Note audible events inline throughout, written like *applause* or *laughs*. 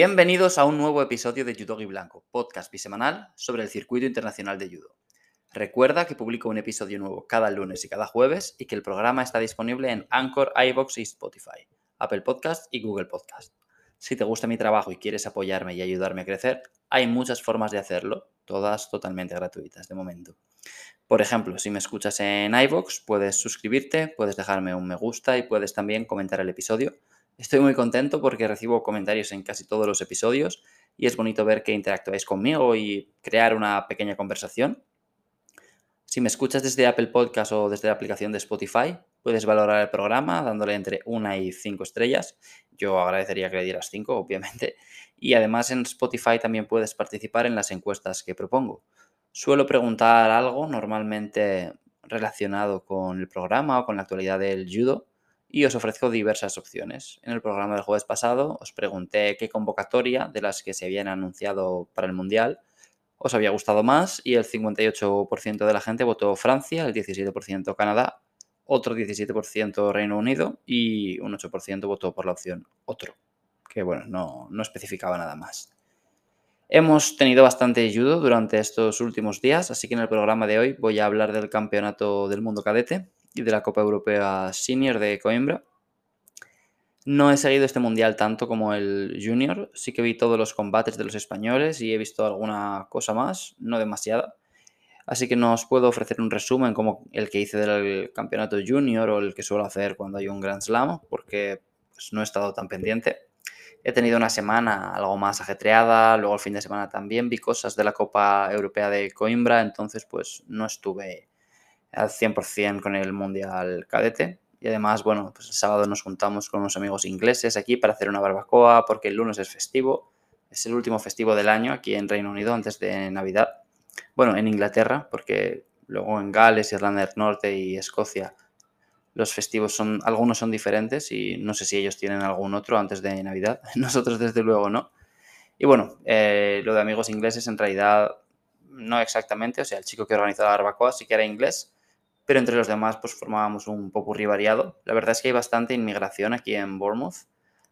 Bienvenidos a un nuevo episodio de Judogi Blanco, podcast bisemanal sobre el circuito internacional de judo. Recuerda que publico un episodio nuevo cada lunes y cada jueves y que el programa está disponible en Anchor, iBox y Spotify, Apple Podcast y Google Podcast. Si te gusta mi trabajo y quieres apoyarme y ayudarme a crecer, hay muchas formas de hacerlo, todas totalmente gratuitas de momento. Por ejemplo, si me escuchas en iBox, puedes suscribirte, puedes dejarme un me gusta y puedes también comentar el episodio Estoy muy contento porque recibo comentarios en casi todos los episodios y es bonito ver que interactuáis conmigo y crear una pequeña conversación. Si me escuchas desde Apple Podcast o desde la aplicación de Spotify, puedes valorar el programa dándole entre una y cinco estrellas. Yo agradecería que le dieras cinco, obviamente. Y además en Spotify también puedes participar en las encuestas que propongo. Suelo preguntar algo normalmente relacionado con el programa o con la actualidad del judo y os ofrezco diversas opciones. En el programa del jueves pasado os pregunté qué convocatoria de las que se habían anunciado para el Mundial os había gustado más y el 58% de la gente votó Francia, el 17% Canadá, otro 17% Reino Unido y un 8% votó por la opción otro, que bueno, no, no especificaba nada más. Hemos tenido bastante judo durante estos últimos días, así que en el programa de hoy voy a hablar del Campeonato del Mundo Cadete, de la Copa Europea Senior de Coimbra. No he seguido este mundial tanto como el Junior, sí que vi todos los combates de los españoles y he visto alguna cosa más, no demasiada. Así que no os puedo ofrecer un resumen como el que hice del campeonato junior o el que suelo hacer cuando hay un Grand Slam, porque pues, no he estado tan pendiente. He tenido una semana algo más ajetreada, luego el fin de semana también vi cosas de la Copa Europea de Coimbra, entonces pues no estuve al 100% con el Mundial Cadete. Y además, bueno, pues el sábado nos juntamos con unos amigos ingleses aquí para hacer una barbacoa porque el lunes es festivo. Es el último festivo del año aquí en Reino Unido antes de Navidad. Bueno, en Inglaterra, porque luego en Gales, Irlanda del Norte y Escocia los festivos son, algunos son diferentes y no sé si ellos tienen algún otro antes de Navidad. *laughs* Nosotros desde luego no. Y bueno, eh, lo de amigos ingleses en realidad no exactamente, o sea, el chico que organizó la barbacoa sí que era inglés, pero entre los demás pues formábamos un poco variado. La verdad es que hay bastante inmigración aquí en Bournemouth.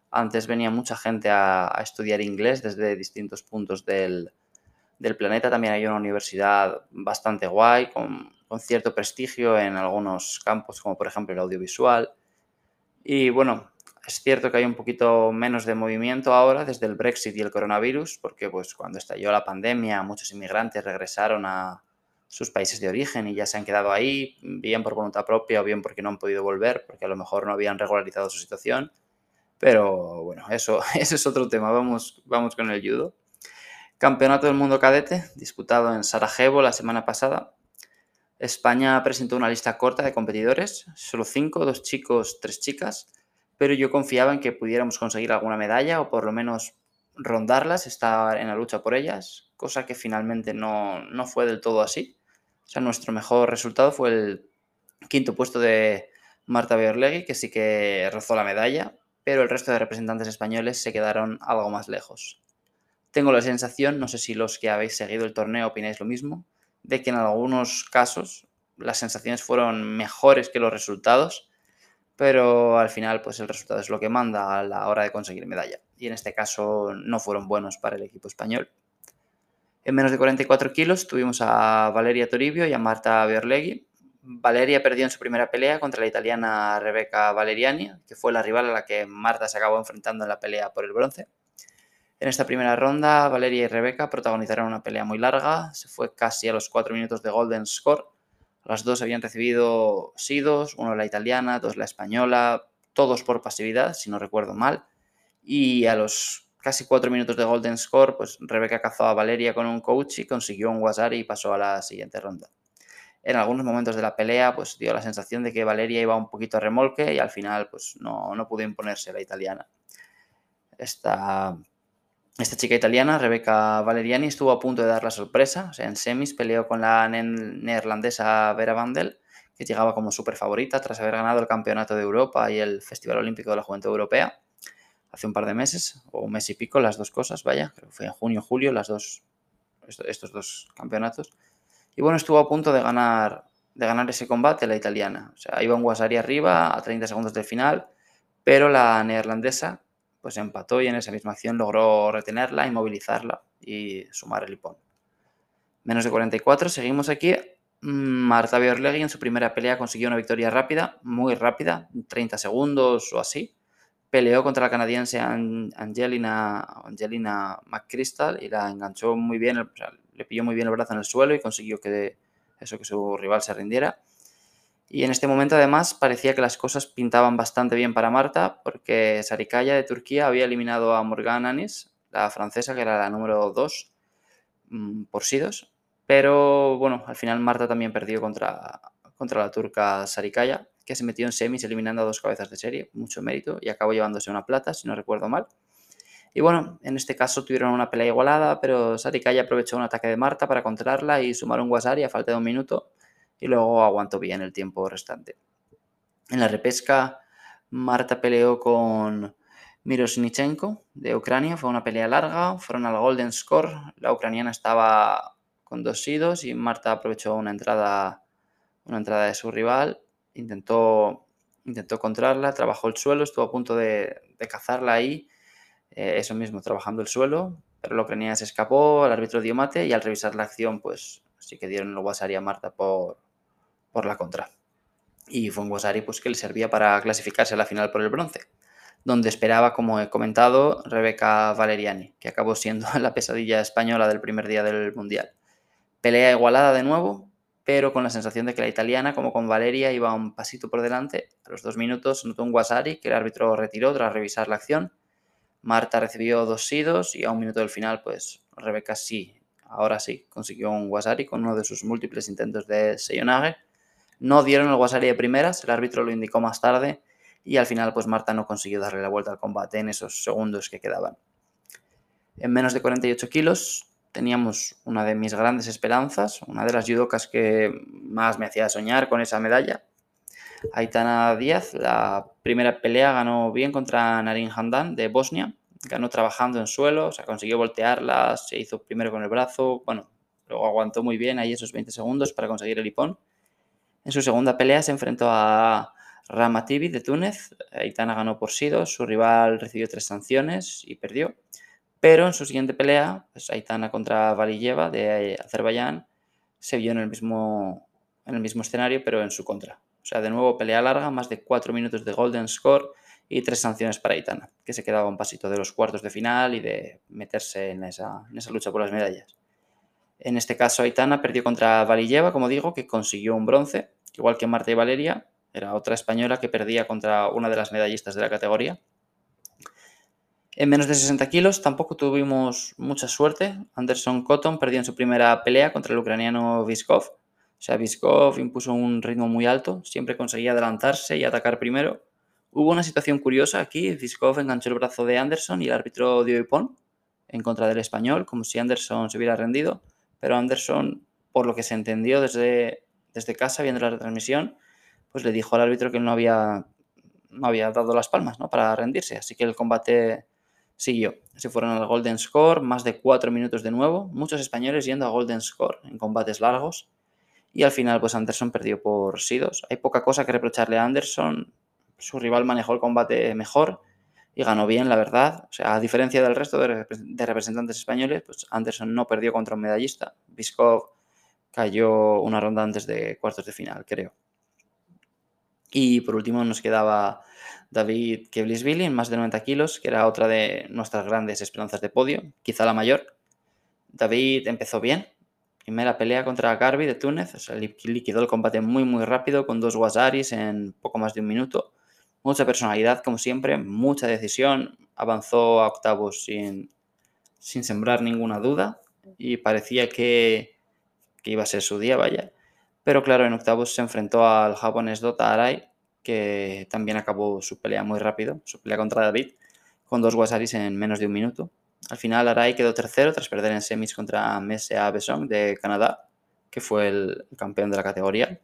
Antes venía mucha gente a, estudiar inglés desde distintos puntos del, planeta. También hay una universidad bastante guay, con, con, cierto prestigio en algunos campos, como por ejemplo el audiovisual. Y bueno, es cierto que hay un poquito menos de movimiento ahora desde el Brexit y el coronavirus, porque pues cuando estalló la pandemia muchos inmigrantes regresaron a, sus países de origen y ya se han quedado ahí, bien por voluntad propia o bien porque no han podido volver, porque a lo mejor no habían regularizado su situación. Pero bueno, eso, *laughs* ese es otro tema. Vamos, vamos con el judo. Campeonato del Mundo Cadete, disputado en Sarajevo la semana pasada. España presentó una lista corta de competidores, solo cinco, dos chicos, tres chicas, pero yo confiaba en que pudiéramos conseguir alguna medalla o por lo menos rondarlas, estar en la lucha por ellas, cosa que finalmente no, no fue del todo así. O sea, nuestro mejor resultado fue el quinto puesto de Marta Beorlegui, que sí que rozó la medalla, pero el resto de representantes españoles se quedaron algo más lejos. Tengo la sensación, no sé si los que habéis seguido el torneo opináis lo mismo, de que en algunos casos las sensaciones fueron mejores que los resultados, pero al final pues el resultado es lo que manda a la hora de conseguir medalla. Y en este caso no fueron buenos para el equipo español. En menos de 44 kilos tuvimos a Valeria Toribio y a Marta Berlegui. Valeria perdió en su primera pelea contra la italiana Rebecca Valeriani, que fue la rival a la que Marta se acabó enfrentando en la pelea por el bronce. En esta primera ronda, Valeria y Rebecca protagonizaron una pelea muy larga, se fue casi a los 4 minutos de Golden Score. Las dos habían recibido sidos, uno la italiana, dos la española, todos por pasividad, si no recuerdo mal. Y a los casi cuatro minutos de Golden Score, pues Rebeca cazó a Valeria con un coach y consiguió un Wasari y pasó a la siguiente ronda. En algunos momentos de la pelea, pues dio la sensación de que Valeria iba un poquito a remolque y al final, pues no, no pudo imponerse la italiana. Esta, esta chica italiana, Rebeca Valeriani, estuvo a punto de dar la sorpresa. En semis peleó con la neerlandesa Vera Vandel, que llegaba como súper favorita tras haber ganado el Campeonato de Europa y el Festival Olímpico de la Juventud Europea hace un par de meses, o un mes y pico, las dos cosas, vaya, creo que fue en junio, julio, las dos, estos dos campeonatos. Y bueno, estuvo a punto de ganar, de ganar ese combate la italiana. O sea, iba un Guasari arriba a 30 segundos del final, pero la neerlandesa pues empató y en esa misma acción logró retenerla, inmovilizarla y sumar el hipón. Menos de 44, seguimos aquí. Mm, Marta Biorlegui en su primera pelea consiguió una victoria rápida, muy rápida, 30 segundos o así. Peleó contra la canadiense Angelina, Angelina McChrystal y la enganchó muy bien, le pilló muy bien el brazo en el suelo y consiguió que, eso, que su rival se rindiera. Y en este momento además parecía que las cosas pintaban bastante bien para Marta porque Sarikaya de Turquía había eliminado a Morgan Anis, la francesa que era la número 2 mm, por Sidos. Pero bueno, al final Marta también perdió contra, contra la turca Sarikaya, que se metió en semis eliminando a dos cabezas de serie, mucho mérito, y acabó llevándose una plata, si no recuerdo mal. Y bueno, en este caso tuvieron una pelea igualada, pero Sarikaya aprovechó un ataque de Marta para controlarla y sumar un Wasari a falta de un minuto y luego aguantó bien el tiempo restante. En la repesca, Marta peleó con Mirosnichenko de Ucrania, fue una pelea larga, fueron al Golden Score, la ucraniana estaba con dos sidos y Marta aprovechó una entrada, una entrada de su rival, intentó, intentó controlarla, trabajó el suelo, estuvo a punto de, cazarla ahí, eh, eso mismo, trabajando el suelo, pero la ucraniana se escapó, el árbitro dio mate y al revisar la acción, pues sí que dieron el Wasari a Marta por, por la contra. Y fue un Wasari pues, que le servía para clasificarse a la final por el bronce, donde esperaba, como he comentado, Rebeca Valeriani, que acabó siendo *laughs* la pesadilla española del primer día del Mundial. Pelea igualada de nuevo, pero con la sensación de que la italiana, como con Valeria, iba un pasito por delante. A los dos minutos notó un Wasari que el árbitro retiró tras revisar la acción. Marta recibió dos sidos y a un minuto del final, pues Rebeca sí, ahora sí, consiguió un Wasari con uno de sus múltiples intentos de Seyonage no dieron el Wasari de primeras, el árbitro lo indicó más tarde y al final pues Marta no consiguió darle la vuelta al combate en esos segundos que quedaban. En menos de 48 kilos teníamos una de mis grandes esperanzas, una de las judocas que más me hacía soñar con esa medalla. Aitana Díaz, la primera pelea ganó bien contra Narin Handan de Bosnia, ganó trabajando en suelo, o sea, consiguió voltearla, se hizo primero con el brazo, bueno, luego aguantó muy bien ahí esos 20 segundos para conseguir el hipón en su segunda pelea se enfrentó a Ramativi de Túnez. Aitana ganó por sido, su rival recibió tres sanciones y perdió. Pero en su siguiente pelea, pues Aitana contra Valiyeva de Azerbaiyán, se vio en el, mismo, en el mismo escenario, pero en su contra. O sea, de nuevo pelea larga, más de cuatro minutos de golden score y tres sanciones para Aitana, que se quedaba un pasito de los cuartos de final y de meterse en esa, en esa lucha por las medallas. En este caso, Aitana perdió contra Valiyeva, como digo, que consiguió un bronce igual que Marta y Valeria, era otra española que perdía contra una de las medallistas de la categoría. En menos de 60 kilos tampoco tuvimos mucha suerte. Anderson Cotton perdió en su primera pelea contra el ucraniano Viskov. O sea, Viskov impuso un ritmo muy alto, siempre conseguía adelantarse y atacar primero. Hubo una situación curiosa aquí. Viskov enganchó el brazo de Anderson y el árbitro dio hipón en contra del español, como si Anderson se hubiera rendido. Pero Anderson, por lo que se entendió desde desde casa viendo la retransmisión, pues le dijo al árbitro que él no había, no había dado las palmas ¿no? para rendirse. Así que el combate siguió. Se fueron al Golden Score, más de cuatro minutos de nuevo. Muchos españoles yendo a Golden Score en combates largos. Y al final, pues Anderson perdió por Sidos. Hay poca cosa que reprocharle a Anderson. Su rival manejó el combate mejor y ganó bien, la verdad. O sea, a diferencia del resto de, representantes españoles, pues Anderson no perdió contra un medallista. Biskov cayó una ronda antes de cuartos de final, creo. Y por último nos quedaba David Keblisvili en más de 90 kilos, que era otra de nuestras grandes esperanzas de podio, quizá la mayor. David empezó bien. Primera pelea contra Garbi de Túnez, liquidó el combate muy muy rápido con dos Wasaris en poco más de un minuto. Mucha personalidad, como siempre, mucha decisión. Avanzó a octavos sin, sin sembrar ninguna duda y parecía que, iba a ser su día, vaya. Pero claro, en octavos se enfrentó al japonés Dota Arai, que también acabó su pelea muy rápido, su pelea contra David, con dos Wasaris en menos de un minuto. Al final Arai quedó tercero tras perder en semis contra Mesa Besong de Canadá, que fue el campeón de la categoría.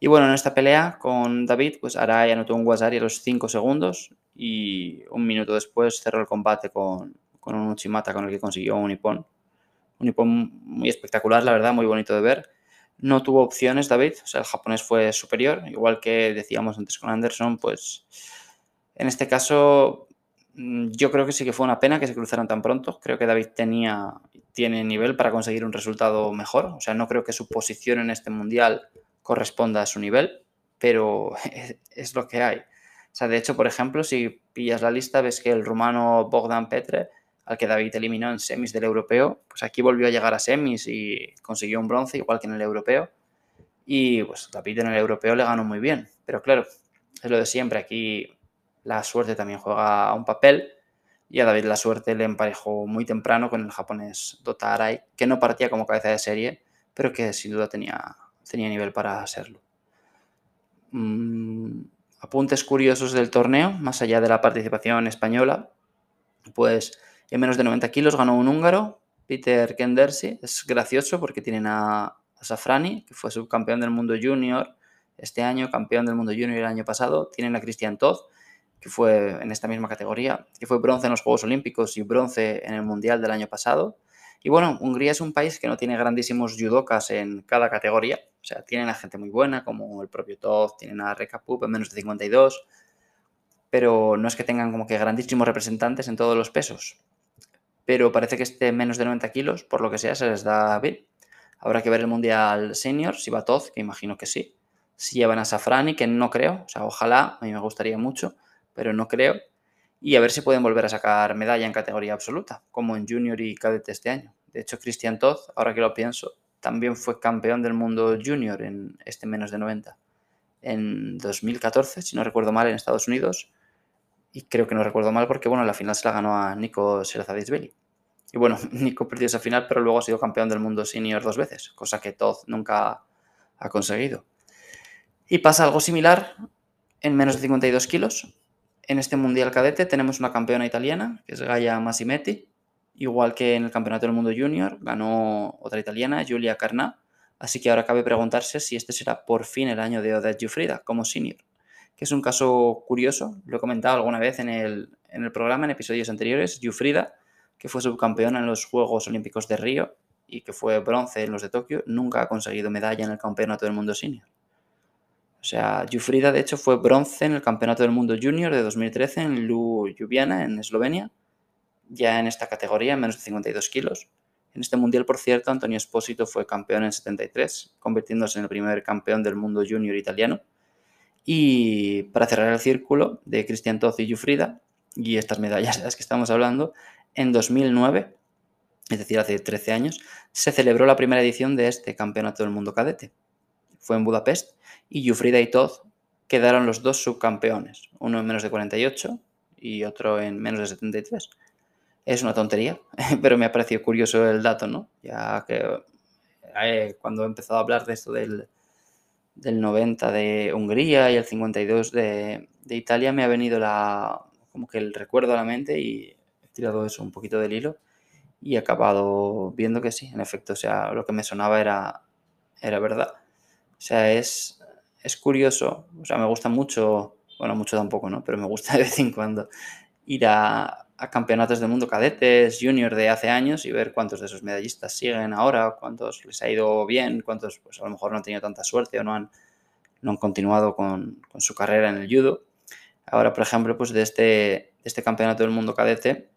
Y bueno, en esta pelea con David, pues Arai anotó un Wasari a los 5 segundos y un minuto después cerró el combate con, con un Uchimata con el que consiguió un Nippon un hipón muy espectacular, la verdad, muy bonito de ver. No tuvo opciones David, o sea, el japonés fue superior, igual que decíamos antes con Anderson, pues en este caso mm, yo creo que sí que fue una pena que se cruzaran tan pronto. Creo que David tenía, tiene nivel para conseguir un resultado mejor. O sea, no creo que su posición en este mundial corresponda a su nivel, pero *laughs* es, lo que hay. O sea, de hecho, por ejemplo, si pillas la lista, ves que el rumano Bogdan Petre, al que David eliminó en semis del europeo, pues aquí volvió a llegar a semis y consiguió un bronce, igual que en el europeo. Y pues David en el europeo le ganó muy bien. Pero claro, es lo de siempre. Aquí la suerte también juega un papel. Y a David la suerte le emparejó muy temprano con el japonés Dota Arai, que no partía como cabeza de serie, pero que sin duda tenía, tenía nivel para serlo. Mm, apuntes curiosos del torneo, más allá de la participación española, pues en menos de 90 kilos ganó un húngaro, Peter Kendersi. Es gracioso porque tienen a, Safrani, que fue subcampeón del mundo junior este año, campeón del mundo junior el año pasado. Tienen a Christian Todd, que fue en esta misma categoría, que fue bronce en los Juegos Olímpicos y bronce en el Mundial del año pasado. Y bueno, Hungría es un país que no tiene grandísimos judokas en cada categoría. O sea, tienen a gente muy buena, como el propio Todd, tienen a Reka Pup en menos de 52, pero no es que tengan como que grandísimos representantes en todos los pesos. Pero parece que este menos de 90 kilos, por lo que sea, se les da bien. Habrá que ver el Mundial Senior, si va Todd, que imagino que sí. Si llevan a Safrani, que no creo, o sea, ojalá, a mí me gustaría mucho, pero no creo y a ver si pueden volver a sacar medalla en categoría absoluta, como en junior y cadete este año. De hecho, Christian Todd, ahora que lo pienso, también fue campeón del mundo junior en este menos de 90 en 2014, si no recuerdo mal, en Estados Unidos. Y creo que no recuerdo mal porque, bueno, la final se la ganó a Nico Serazadisvili. Y bueno, *laughs* Nico perdió esa final, pero luego ha sido campeón del mundo senior dos veces, cosa que Todd nunca ha conseguido. Y pasa algo similar en menos de 52 kilos, en este Mundial Cadete tenemos una campeona italiana, que es Gaia Massimetti, igual que en el Campeonato del Mundo Junior, ganó otra italiana, Giulia Carnà, así que ahora cabe preguntarse si este será por fin el año de Odette Giuffrida como senior, que es un caso curioso, lo he comentado alguna vez en el, en el programa, en episodios anteriores, Giuffrida, que fue subcampeona en los Juegos Olímpicos de Río y que fue bronce en los de Tokio, nunca ha conseguido medalla en el Campeonato del Mundo Senior. O sea, Jufrida de hecho fue bronce en el Campeonato del Mundo Junior de 2013 en Ljubljana, en Eslovenia, ya en esta categoría, en menos de 52 kilos. En este mundial, por cierto, Antonio Espósito fue campeón en 73, convirtiéndose en el primer campeón del mundo junior italiano. Y para cerrar el círculo de Cristian Toz y Jufrida, y estas medallas de las que estamos hablando, en 2009, es decir, hace 13 años, se celebró la primera edición de este Campeonato del Mundo Cadete. Fue en Budapest y Jufrida y Todd quedaron los dos subcampeones, uno en menos de 48 y otro en menos de 73. Es una tontería, *laughs* pero me ha parecido curioso el dato, ¿no? Ya que eh, cuando he empezado a hablar de esto del, 90 de Hungría y el 52 de, de, Italia, me ha venido la, como que el recuerdo a la mente y he tirado eso un poquito del hilo y he acabado viendo que sí, en efecto, o sea, lo que me sonaba era, era verdad. O sea, es, es curioso, o sea, me gusta mucho, bueno, mucho tampoco, ¿no? Pero me gusta de vez en cuando ir a, campeonatos del mundo cadetes, junior de hace años y ver cuántos de esos medallistas siguen ahora, cuántos les ha ido bien, cuántos pues a lo mejor no han tenido tanta suerte o no han, no han continuado con, su carrera en el judo. Ahora, por ejemplo, pues de este, este campeonato del mundo cadete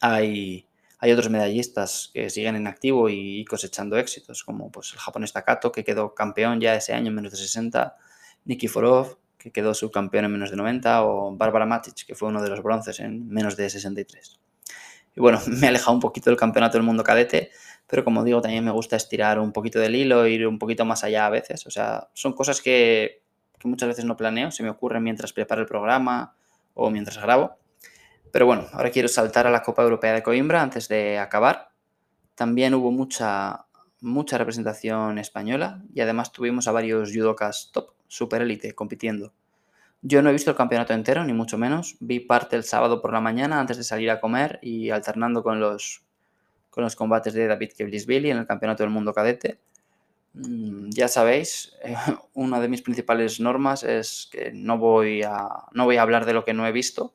hay, hay otros medallistas que siguen en activo y cosechando éxitos, como pues el japonés Takato, que quedó campeón ya ese año en menos de 60, Nikiforov, que quedó subcampeón en menos de 90, o Barbara Matic, que fue uno de los bronces en menos de 63. Y bueno, *laughs* me he alejado un poquito del campeonato del mundo cadete, pero como digo, también me gusta estirar un poquito del hilo, ir un poquito más allá a veces. O sea, son cosas que, que muchas veces no planeo, se me ocurren mientras preparo el programa o mientras grabo. Pero bueno, ahora quiero saltar a la Copa Europea de Coimbra antes de acabar. También hubo mucha, mucha representación española y además tuvimos a varios judokas top, super élite, compitiendo. Yo no he visto el campeonato entero, ni mucho menos. Vi parte el sábado por la mañana antes de salir a comer y alternando con los, con los combates de David Kevlisvili en el Campeonato del Mundo Cadete. Mm, ya sabéis, *laughs* una de mis principales normas es que no voy, a, no voy a hablar de lo que no he visto,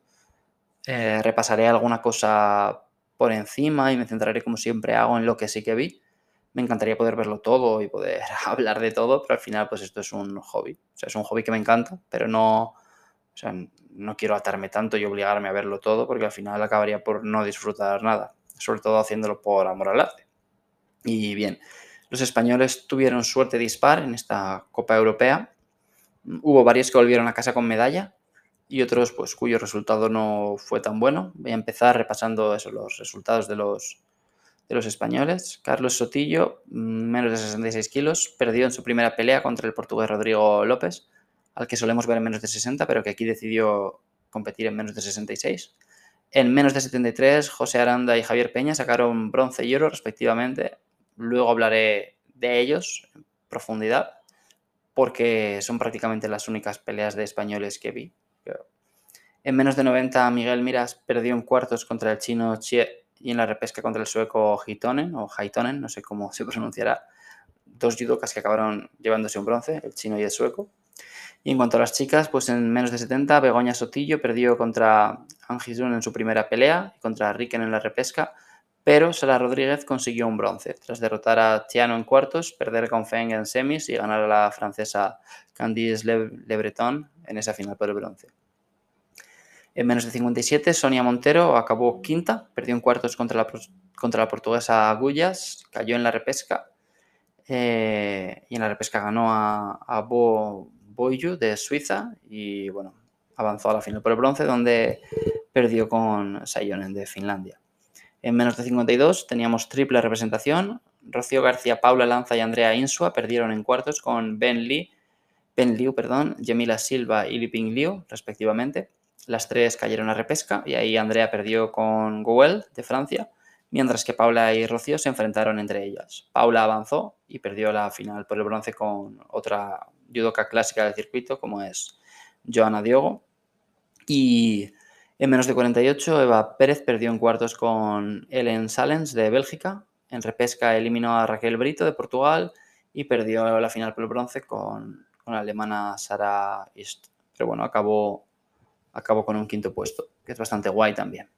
eh, repasaré alguna cosa por encima y me centraré como siempre hago en lo que sí que vi. Me encantaría poder verlo todo y poder *laughs* hablar de todo, pero al final pues esto es un hobby. O sea, es un hobby que me encanta, pero no... O sea, no quiero atarme tanto y obligarme a verlo todo porque al final acabaría por no disfrutar nada, sobre todo haciéndolo por amor al arte. Y bien, los españoles tuvieron suerte dispar en esta Copa Europea. Hubo varios que volvieron a casa con medalla y otros pues cuyo resultado no fue tan bueno. Voy a empezar repasando eso, los resultados de los, de los españoles. Carlos Sotillo, menos de 66 kilos, perdió en su primera pelea contra el portugués Rodrigo López, al que solemos ver en menos de 60, pero que aquí decidió competir en menos de 66. En menos de 73, José Aranda y Javier Peña sacaron bronce y oro respectivamente. Luego hablaré de ellos en profundidad, porque son prácticamente las únicas peleas de españoles que vi. En menos de 90, Miguel Miras perdió en cuartos contra el chino Chie y en la repesca contra el sueco Hitonen, o Haitonen, no sé cómo *laughs* se pronunciará. Dos judokas que acabaron llevándose un bronce, el chino y el sueco. Y en cuanto a las chicas, pues en menos de 70, Begoña Sotillo perdió contra Angisun en su primera pelea y contra Riken en la repesca, pero Sara Rodríguez consiguió un bronce tras derrotar a Tiano en cuartos, perder con Feng en semis y ganar a la francesa Candice Le, Breton en esa final por el bronce. En menos de 57, Sonia Montero acabó quinta, perdió en cuartos contra la, contra la portuguesa Agullas, cayó en la repesca eh, y en la repesca ganó a, a Bo Boyu de Suiza y bueno, avanzó a la final por el bronce donde perdió con Sayonen de Finlandia. En menos de 52 teníamos triple representación. Rocío García, Paula Lanza y Andrea Insua perdieron en cuartos con Ben Lee, Ben Liu, perdón, Yemila Silva y Liping Liu, respectivamente. Las tres cayeron a repesca y ahí Andrea perdió con Gouel de Francia, mientras que Paula y Rocío se enfrentaron entre ellas. Paula avanzó y perdió la final por el bronce con otra judoka clásica del circuito, como es Joana Diogo. Y en menos de 48, Eva Pérez perdió en cuartos con Ellen Salens de Bélgica. En repesca eliminó a Raquel Brito de Portugal y perdió la final por el bronce con, la alemana Sara Ist. Pero bueno, acabó, acabó con un quinto puesto, que es bastante guay también.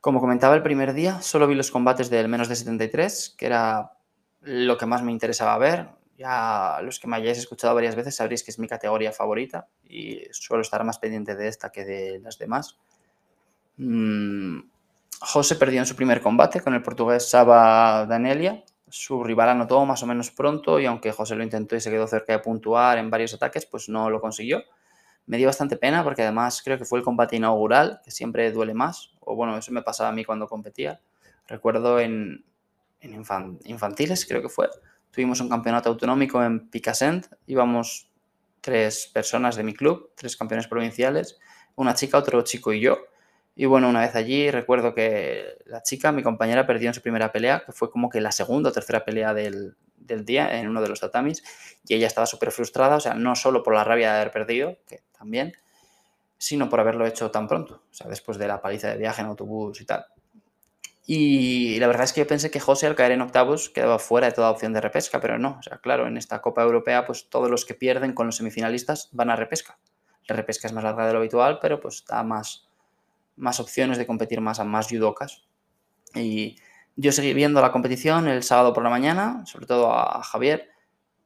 Como comentaba el primer día, solo vi los combates del menos de 73, que era lo que más me interesaba ver. Ya los que me hayáis escuchado varias veces sabréis que es mi categoría favorita y suelo estar más pendiente de esta que de las demás. Mm, José perdió en su primer combate con el portugués Saba Danelia. Su rival anotó más o menos pronto y aunque José lo intentó y se quedó cerca de puntuar en varios ataques, pues no lo consiguió. Me dio bastante pena porque además creo que fue el combate inaugural, que siempre duele más. O bueno, eso me pasaba a mí cuando competía. Recuerdo en, en infantiles, creo que fue, Tuvimos un campeonato autonómico en Picassent, íbamos tres personas de mi club, tres campeones provinciales, una chica, otro chico y yo. Y bueno, una vez allí recuerdo que la chica, mi compañera, perdió en su primera pelea, que fue como que la segunda o tercera pelea del, del día en uno de los tatamis, y ella estaba súper frustrada, o sea, no solo por la rabia de haber perdido, que también, sino por haberlo hecho tan pronto, o sea, después de la paliza de viaje en autobús y tal. Y la verdad es que yo pensé que José al caer en octavos quedaba fuera de toda opción de repesca, pero no. O sea, claro, en esta Copa Europea, pues todos los que pierden con los semifinalistas van a repesca. La repesca es más larga de lo habitual, pero pues da más, más opciones de competir más a más judocas. Y yo seguí viendo la competición el sábado por la mañana, sobre todo a Javier,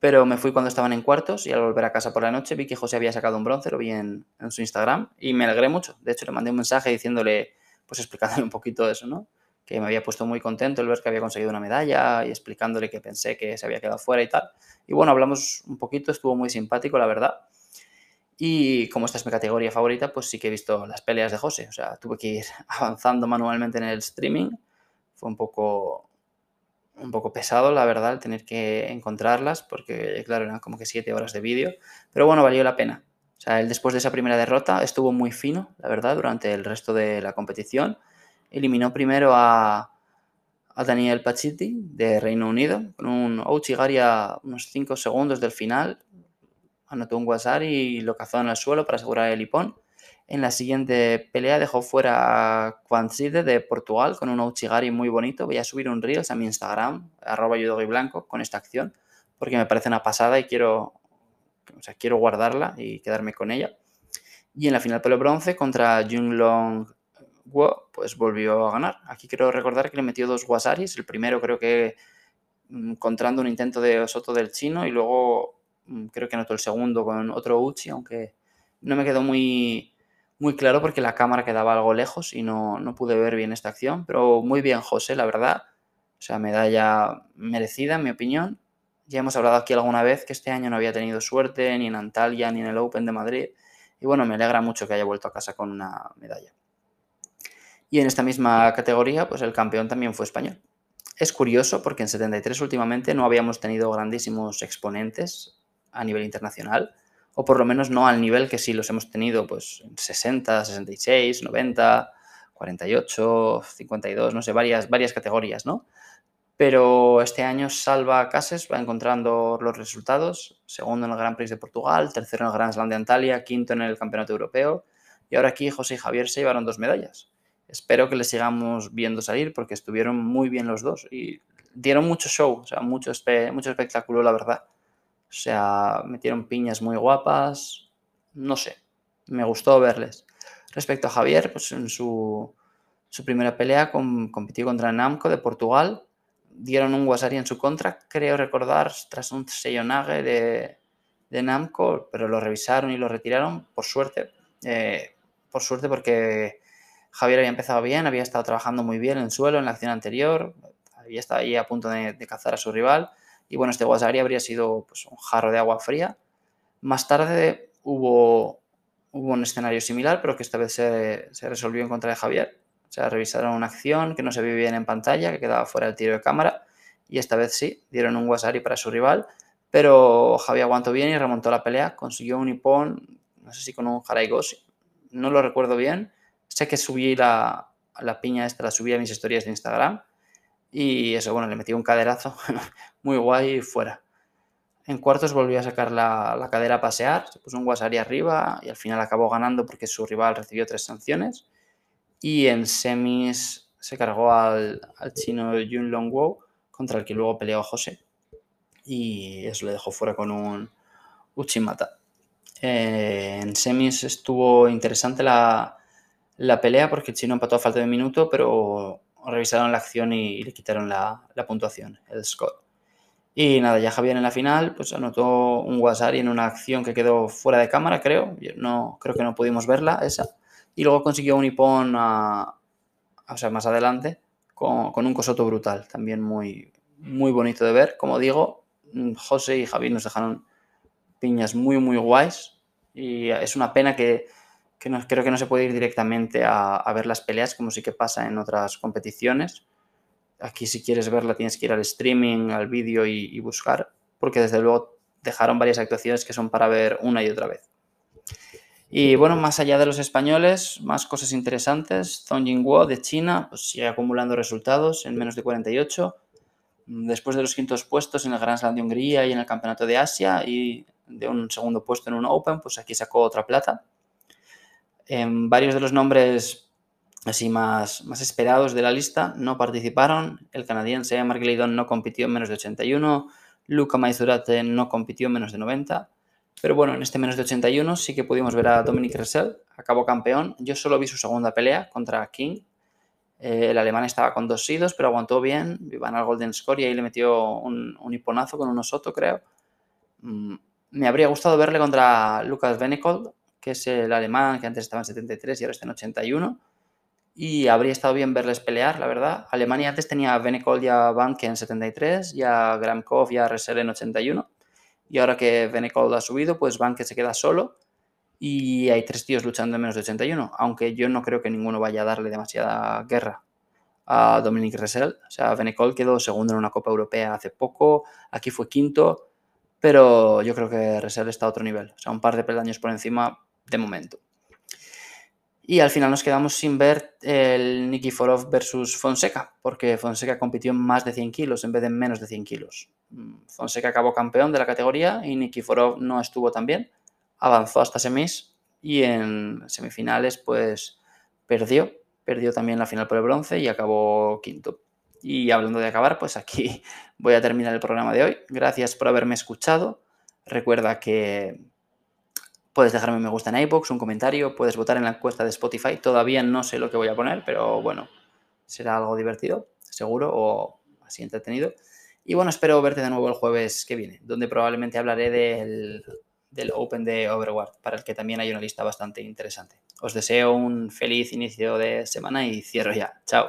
pero me fui cuando estaban en cuartos y al volver a casa por la noche vi que José había sacado un bronce, lo vi en, su Instagram y me alegré mucho. De hecho, le mandé un mensaje diciéndole, pues explicándole un poquito eso, ¿no? que me había puesto muy contento el ver que había conseguido una medalla y explicándole que pensé que se había quedado fuera y tal. Y bueno, hablamos un poquito, estuvo muy simpático, la verdad. Y como esta es mi categoría favorita, pues sí que he visto las peleas de José. O sea, tuve que ir *laughs* avanzando manualmente en el streaming. Fue un poco, un poco pesado, la verdad, el tener que encontrarlas, porque claro, eran como que siete horas de vídeo. Pero bueno, valió la pena. O sea, él después de esa primera derrota estuvo muy fino, la verdad, durante el resto de la competición eliminó primero a, Daniel Pachiti de Reino Unido con un Ouchigari a unos 5 segundos del final. Anotó un Wasari y lo cazó en el suelo para asegurar el hipón. En la siguiente pelea dejó fuera a Quanside de Portugal con un Ouchigari muy bonito. Voy a subir un Reels a mi Instagram, arroba blanco, con esta acción, porque me parece una pasada y quiero, o sea, quiero guardarla y quedarme con ella. Y en la final pelo bronce contra Long pues volvió a ganar. Aquí quiero recordar que le metió dos Wasaris. El primero creo que mm, encontrando un intento de Soto del chino y luego mm, creo que anotó el segundo con otro Uchi, aunque no me quedó muy, muy claro porque la cámara quedaba algo lejos y no, no pude ver bien esta acción, pero muy bien José, la verdad. O sea, medalla merecida, en mi opinión. Ya hemos hablado aquí alguna vez que este año no había tenido suerte ni en Antalya ni en el Open de Madrid. Y bueno, me alegra mucho que haya vuelto a casa con una medalla. Y en esta misma categoría, pues el campeón también fue español. Es curioso porque en 73 últimamente no habíamos tenido grandísimos exponentes a nivel internacional, o por lo menos no al nivel que sí los hemos tenido, pues en 60, 66, 90, 48, 52, no sé, varias, varias categorías, ¿no? Pero este año Salva Cases va encontrando los resultados, segundo en el Gran Prix de Portugal, tercero en el Grand Slam de Antalya, quinto en el Campeonato Europeo, y ahora aquí José y Javier se llevaron dos medallas espero que les sigamos viendo salir porque estuvieron muy bien los dos y dieron mucho show, o sea, mucho, mucho espectáculo, la verdad. O sea, metieron piñas muy guapas, no sé, me gustó verles. Respecto a Javier, pues en su, primera pelea compitió contra Namco de Portugal, dieron un Wasari en su contra, creo recordar, tras un Seyonage de, de Namco, pero lo revisaron y lo retiraron, por suerte, eh, por suerte porque Javier había empezado bien, había estado trabajando muy bien en el suelo en la acción anterior, había estado ahí a punto de, cazar a su rival. Y bueno, este Wasari habría sido pues, un jarro de agua fría. Más tarde hubo, hubo un escenario similar, pero que esta vez se, resolvió en contra de Javier. O sea, revisaron una acción que no se vio bien en pantalla, que quedaba fuera del tiro de cámara. Y esta vez sí, dieron un Wasari para su rival. Pero Javier aguantó bien y remontó la pelea. Consiguió un Ippon, no sé si con un Haraigoshi, no lo recuerdo bien Sé que subí la, la piña esta, la subí a mis historias de Instagram. Y eso, bueno, le metí un caderazo *laughs* muy guay fuera. En cuartos volvió a sacar la, cadera a pasear, se puso un Wasari arriba y al final acabó ganando porque su rival recibió tres sanciones. Y en semis se cargó al, chino Yun Long Wo, contra el que luego peleó José. Y eso le dejó fuera con un Uchimata. Eh, en semis estuvo interesante la, la pelea porque el chino empató a falta de un minuto, pero revisaron la acción y, le quitaron la, puntuación, el score. Y nada, ya Javier en la final, pues anotó un Wasari en una acción que quedó fuera de cámara, creo. no, creo que no pudimos verla, esa. Y luego consiguió un Ipón a, o sea, más adelante con, un Cosoto brutal, también muy, muy bonito de ver. Como digo, José y Javier nos dejaron piñas muy, muy guays. Y es una pena que, que no, creo que no se puede ir directamente a, ver las peleas como sí que pasa en otras competiciones. Aquí si quieres verla tienes que ir al streaming, al vídeo y, buscar, porque desde luego dejaron varias actuaciones que son para ver una y otra vez. Y bueno, más allá de los españoles, más cosas interesantes. Zhong Jingguo de China pues sigue acumulando resultados en menos de 48. Después de los quintos puestos en el Grand Slam de Hungría y en el Campeonato de Asia y de un segundo puesto en un Open, pues aquí sacó otra plata varios de los nombres así más, más esperados de la lista no participaron. El canadiense Mark Leydon no compitió en menos de 81. Luca Maizurate no compitió en menos de 90. Pero bueno, en este menos de 81 sí que pudimos ver a Dominic Ressel, acabó campeón. Yo solo vi su segunda pelea contra King. Eh, el alemán estaba con dos sidos, pero aguantó bien. Iban al Golden Score y ahí le metió un, un hiponazo con un osoto, creo. Mm, me habría gustado verle contra Lucas Benekold, que es el alemán que antes estaba en 73 y ahora está en 81. Y habría estado bien verles pelear, la verdad. Alemania antes tenía a Venekol y a Banke en 73, y a Gramkov y a Resel en 81. Y ahora que Venekol ha subido, pues Banke se queda solo y hay tres tíos luchando en menos de 81. Aunque yo no creo que ninguno vaya a darle demasiada guerra a Dominic Resel. O sea, Venekol quedó segundo en una Copa Europea hace poco, aquí fue quinto, pero yo creo que Resel está a otro nivel. O sea, un par de peldaños por encima de momento. Y al final nos quedamos sin ver el Nikiforov versus Fonseca, porque Fonseca compitió en más de 100 kilos en vez de en menos de 100 kilos. Mm, Fonseca acabó campeón de la categoría y Nikiforov no estuvo tan bien. Avanzó hasta semis y en semifinales pues perdió. Perdió también la final por el bronce y acabó quinto. Y hablando de acabar, pues aquí *laughs* voy a terminar el programa de hoy. Gracias por haberme escuchado. Recuerda que Puedes dejarme un me gusta en iBox, un comentario, puedes votar en la encuesta de Spotify. Todavía no sé lo que voy a poner, pero bueno, será algo divertido, seguro, o así entretenido. Y bueno, espero verte de nuevo el jueves que viene, donde probablemente hablaré del, del Open de Overwatch, para el que también hay una lista bastante interesante. Os deseo un feliz inicio de semana y cierro ya. Chao.